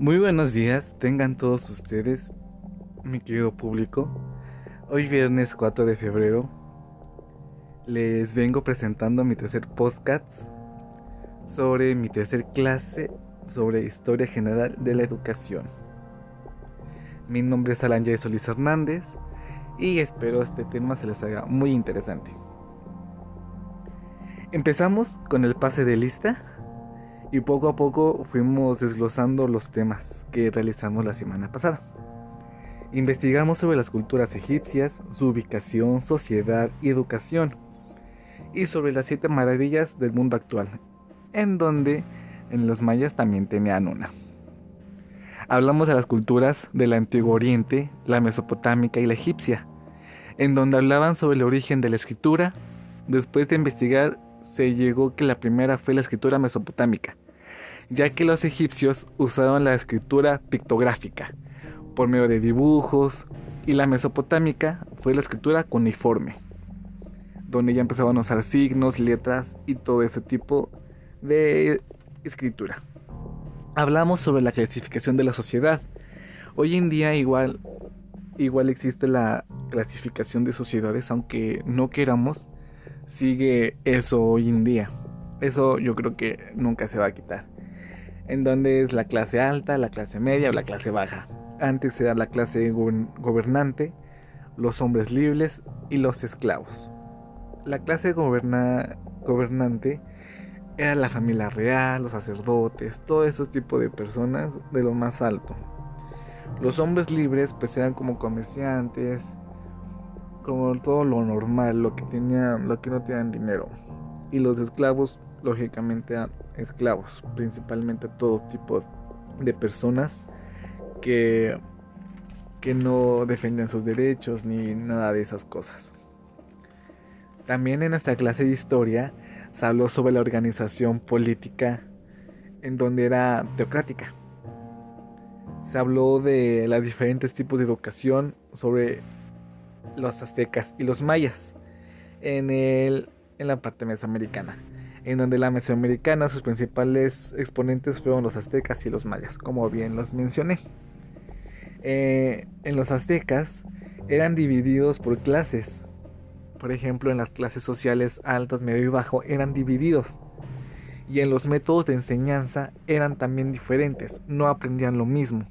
Muy buenos días, tengan todos ustedes, mi querido público. Hoy viernes 4 de febrero les vengo presentando mi tercer podcast sobre mi tercer clase sobre historia general de la educación. Mi nombre es Alan Solís Hernández y espero este tema se les haga muy interesante. Empezamos con el pase de lista y poco a poco fuimos desglosando los temas que realizamos la semana pasada. Investigamos sobre las culturas egipcias, su ubicación, sociedad y educación, y sobre las siete maravillas del mundo actual, en donde en los mayas también tenían una. Hablamos de las culturas del Antiguo Oriente, la mesopotámica y la egipcia, en donde hablaban sobre el origen de la escritura. Después de investigar, se llegó que la primera fue la escritura mesopotámica, ya que los egipcios usaron la escritura pictográfica por medio de dibujos y la mesopotámica fue la escritura cuneiforme, donde ya empezaban a usar signos, letras y todo ese tipo de escritura. Hablamos sobre la clasificación de la sociedad. Hoy en día igual igual existe la clasificación de sociedades, aunque no queramos, sigue eso hoy en día. Eso yo creo que nunca se va a quitar en donde es la clase alta, la clase media o la clase baja. Antes era la clase gobernante, los hombres libres y los esclavos. La clase gobernante era la familia real, los sacerdotes, todo ese tipo de personas de lo más alto. Los hombres libres pues eran como comerciantes, como todo lo normal, lo que lo que no tenían dinero. Y los esclavos lógicamente a esclavos, principalmente todo tipo de personas que, que no defienden sus derechos ni nada de esas cosas. También en nuestra clase de historia se habló sobre la organización política en donde era teocrática. Se habló de los diferentes tipos de educación sobre los aztecas y los mayas en, el, en la parte mesoamericana en donde la Mesoamericana sus principales exponentes fueron los aztecas y los mayas, como bien los mencioné. Eh, en los aztecas eran divididos por clases. Por ejemplo, en las clases sociales altas, medio y bajo eran divididos. Y en los métodos de enseñanza eran también diferentes, no aprendían lo mismo.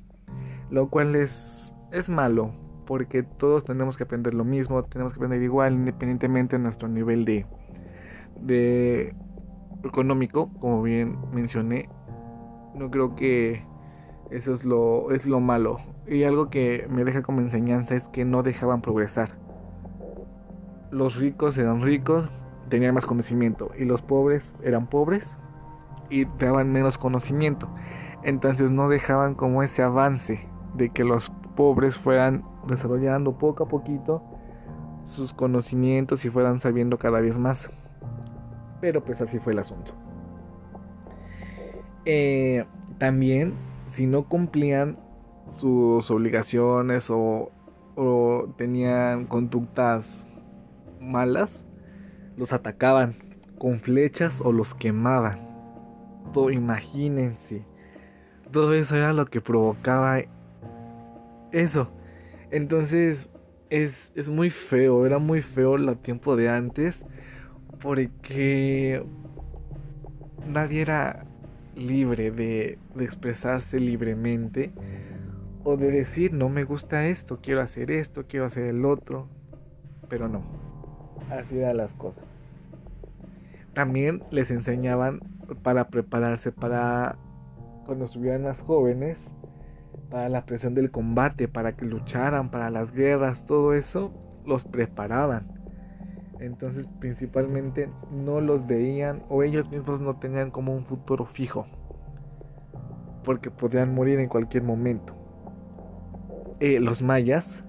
Lo cual es, es malo, porque todos tenemos que aprender lo mismo, tenemos que aprender igual, independientemente de nuestro nivel de, de económico, como bien mencioné, no creo que eso es lo, es lo malo. Y algo que me deja como enseñanza es que no dejaban progresar. Los ricos eran ricos, tenían más conocimiento, y los pobres eran pobres y daban menos conocimiento. Entonces no dejaban como ese avance de que los pobres fueran desarrollando poco a poquito sus conocimientos y fueran sabiendo cada vez más. Pero pues así fue el asunto. Eh, también, si no cumplían sus obligaciones o, tenían conductas malas, los atacaban con flechas o los quemaban. Imagínense. Todo eso era lo que provocaba eso. Entonces es, es muy feo, era muy feo el tiempo de antes porque nadie era libre de, expresarse libremente o de decir no me gusta esto, quiero hacer esto, quiero hacer el otro, pero no, así eran las cosas. También les enseñaban para prepararse para cuando estuvieran más jóvenes, para la presión del combate, para que lucharan, para las guerras, todo eso, los preparaban entonces principalmente no los veían o ellos mismos no tenían como un futuro fijo. Porque podían morir en cualquier momento. Eh, los mayas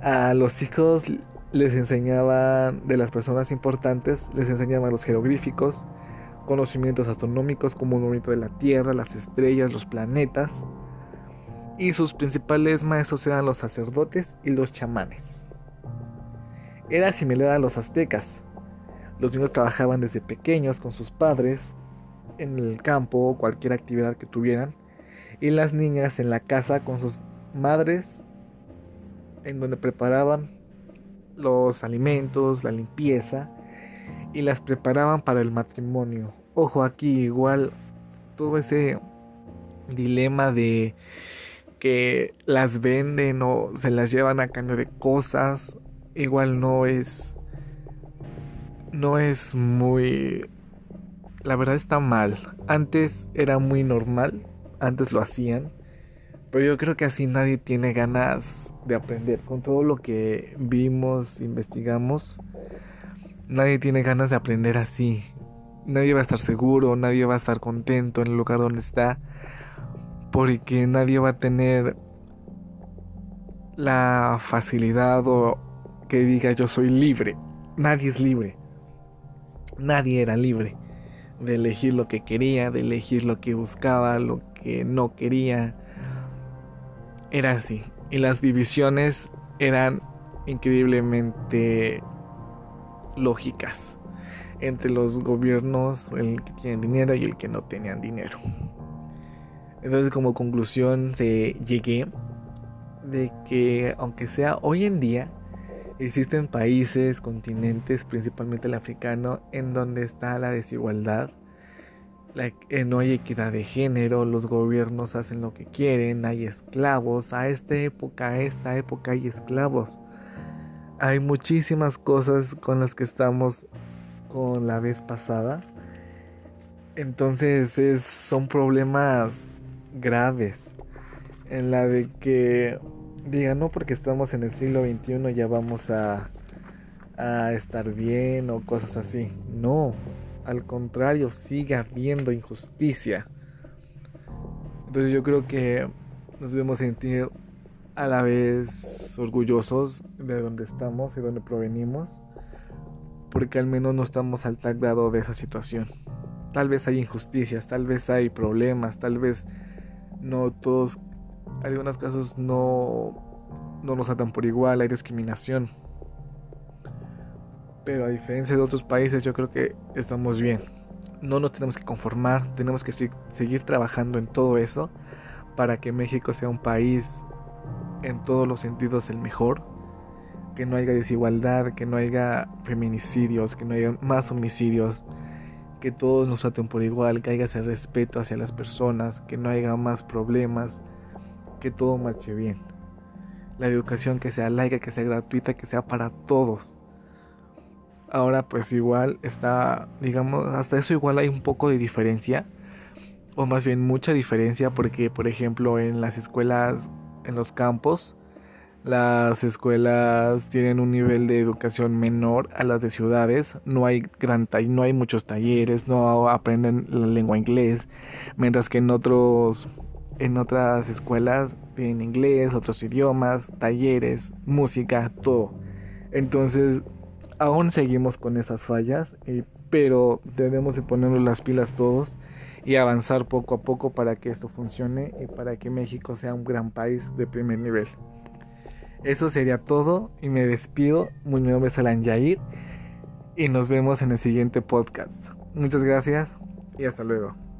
a los hijos les enseñaban de las personas importantes, les enseñaban los jeroglíficos, conocimientos astronómicos como el movimiento de la Tierra, las estrellas, los planetas. Y sus principales maestros eran los sacerdotes y los chamanes era similar a los aztecas. Los niños trabajaban desde pequeños con sus padres en el campo o cualquier actividad que tuvieran y las niñas en la casa con sus madres en donde preparaban los alimentos, la limpieza y las preparaban para el matrimonio. Ojo aquí igual todo ese dilema de que las venden o se las llevan a cambio de cosas igual no es no es muy la verdad está mal. Antes era muy normal, antes lo hacían, pero yo creo que así nadie tiene ganas de aprender. Con todo lo que vimos, investigamos, nadie tiene ganas de aprender así. Nadie va a estar seguro, nadie va a estar contento en el lugar donde está, porque nadie va a tener la facilidad o que diga yo soy libre. Nadie es libre. Nadie era libre de elegir lo que quería, de elegir lo que buscaba, lo que no quería. Era así. Y las divisiones eran increíblemente lógicas entre los gobiernos, el que tiene dinero y el que no tenían dinero. Entonces como conclusión se llegué de que aunque sea hoy en día Existen países, continentes, principalmente el africano, en donde está la desigualdad, eh, no hay equidad de género, los gobiernos hacen lo que quieren, hay esclavos, a esta época, a esta época hay esclavos. Hay muchísimas cosas con las que estamos con la vez pasada. Entonces son problemas graves en la de que diga, no porque estamos en el siglo XXI ya vamos a, a estar bien o cosas así. No, al contrario, sigue habiendo injusticia. Entonces yo creo que nos debemos sentir a la vez orgullosos de donde estamos y donde provenimos, porque al menos no estamos al tal grado de esa situación. Tal vez hay injusticias, tal vez hay problemas, tal vez no todos algunos casos no, no nos atan por igual, hay discriminación. Pero a diferencia de otros países, yo creo que estamos bien. No nos tenemos que conformar, tenemos que seguir trabajando en todo eso para que México sea un país en todos los sentidos el mejor. Que no haya desigualdad, que no haya feminicidios, que no haya más homicidios, que todos nos aten por igual, que haya ese respeto hacia las personas, que no haya más problemas, que todo marche bien. La educación que sea laica, que sea gratuita, que sea para todos. Ahora pues igual está, digamos, hasta eso igual hay un poco de diferencia, o más bien mucha diferencia, porque por ejemplo en las escuelas, en los campos, las escuelas tienen un nivel de educación menor a las de ciudades, no hay gran no hay muchos talleres, no aprenden la lengua inglés, mientras que en otros en otras escuelas tienen inglés, otros idiomas, talleres, música, todo. Entonces, aún seguimos con esas fallas, pero debemos de ponernos las pilas todos y avanzar poco a poco para que esto funcione y para que México sea un gran país de primer nivel. Eso sería todo y me despido. Mi nombre es Alan Yair y nos vemos en el siguiente podcast. Muchas gracias y hasta luego.